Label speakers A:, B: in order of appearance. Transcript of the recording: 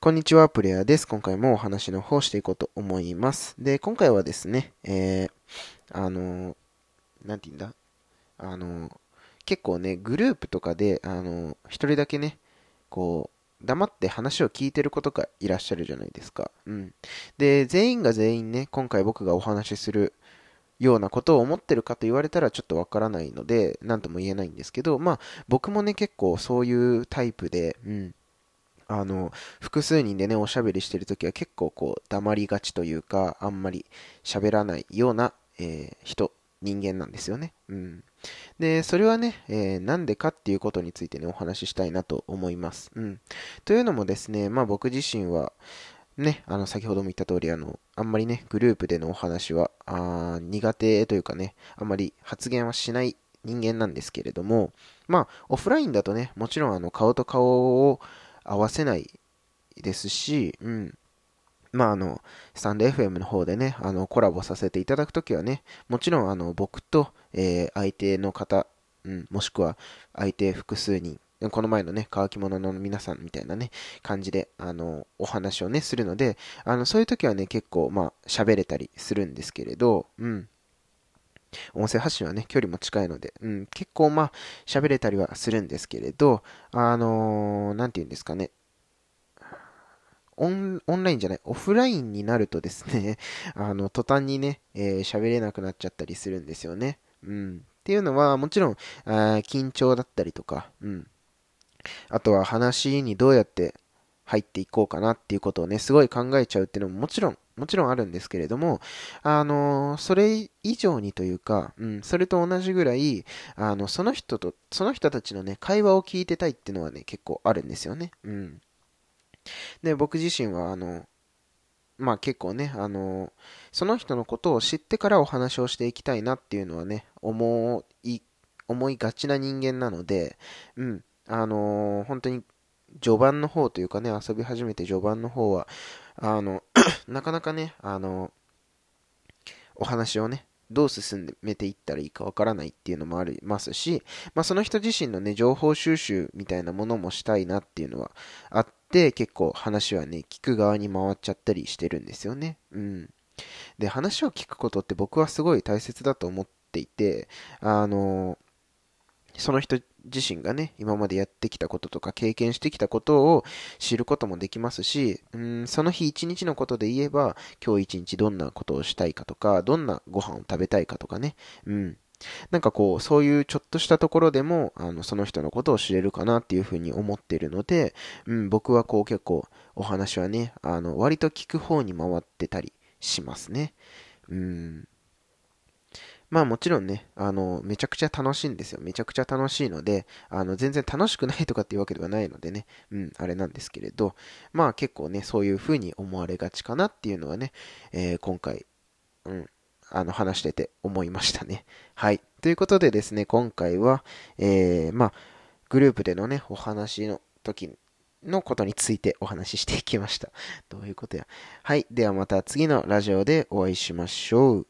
A: こんにちは、プレイヤーです。今回もお話の方していこうと思います。で、今回はですね、えー、あの、なんて言うんだ？あの、結構ね、グループとかで、あの、一人だけね、こう、黙って話を聞いてることがいらっしゃるじゃないですか。うん。で、全員が全員ね、今回僕がお話しするようなことを思ってるかと言われたらちょっとわからないので、なんとも言えないんですけど、まあ、僕もね、結構そういうタイプで、うん。あの、複数人でね、おしゃべりしてるときは結構こう、黙りがちというか、あんまり喋らないような、えー、人、人間なんですよね。うん。で、それはね、えー、なんでかっていうことについてね、お話ししたいなと思います。うん。というのもですね、まあ僕自身は、ね、あの、先ほども言った通り、あの、あんまりね、グループでのお話は、あ苦手というかね、あんまり発言はしない人間なんですけれども、まあ、オフラインだとね、もちろんあの、顔と顔を合わせないですし、うん。まあ、あの、スタンド FM の方でね、あの、コラボさせていただくときはね、もちろん、あの、僕と、えー、相手の方、うん、もしくは、相手複数人、この前のね、乾き物の皆さんみたいなね、感じで、あの、お話をね、するので、あの、そういう時はね、結構、まあ、喋れたりするんですけれど、うん。音声発信はね、距離も近いので、うん、結構まあ、喋れたりはするんですけれど、あのー、なんて言うんですかね、オンオンラインじゃない、オフラインになるとですね、あの、途端にね、えー、喋れなくなっちゃったりするんですよね。うん。っていうのは、もちろん、あ緊張だったりとか、うん。あとは話にどうやって入っていこうかなっていうことをね、すごい考えちゃうっていうのももちろんもちろんあるんですけれども、あのそれ以上にというか、うん、それと同じぐらい、あの、その人と、その人たちのね、会話を聞いてたいっていうのはね、結構あるんですよね。うん。で、僕自身は、あの、まあ結構ね、あのその人のことを知ってからお話をしていきたいなっていうのはね、思い、思いがちな人間なので、うん、あの本当に序盤の方というかね、遊び始めて序盤の方は、あの、なかなかね、あの、お話をね、どう進めていったらいいかわからないっていうのもありますし、まあ、その人自身のね、情報収集みたいなものもしたいなっていうのはあって、結構話はね、聞く側に回っちゃったりしてるんですよね。うん。で、話を聞くことって僕はすごい大切だと思っていて、あの、その人自身がね、今までやってきたこととか経験してきたことを知ることもできますし、うん、その日一日のことで言えば、今日一日どんなことをしたいかとか、どんなご飯を食べたいかとかね、うん。なんかこう、そういうちょっとしたところでも、あの、その人のことを知れるかなっていうふうに思っているので、うん、僕はこう結構、お話はね、あの、割と聞く方に回ってたりしますね。うん。まあもちろんね、あの、めちゃくちゃ楽しいんですよ。めちゃくちゃ楽しいので、あの、全然楽しくないとかっていうわけではないのでね、うん、あれなんですけれど、まあ結構ね、そういう風に思われがちかなっていうのはね、えー、今回、うん、あの、話してて思いましたね。はい。ということでですね、今回は、えー、まあ、グループでのね、お話の時のことについてお話ししていきました。どういうことや。はい。ではまた次のラジオでお会いしましょう。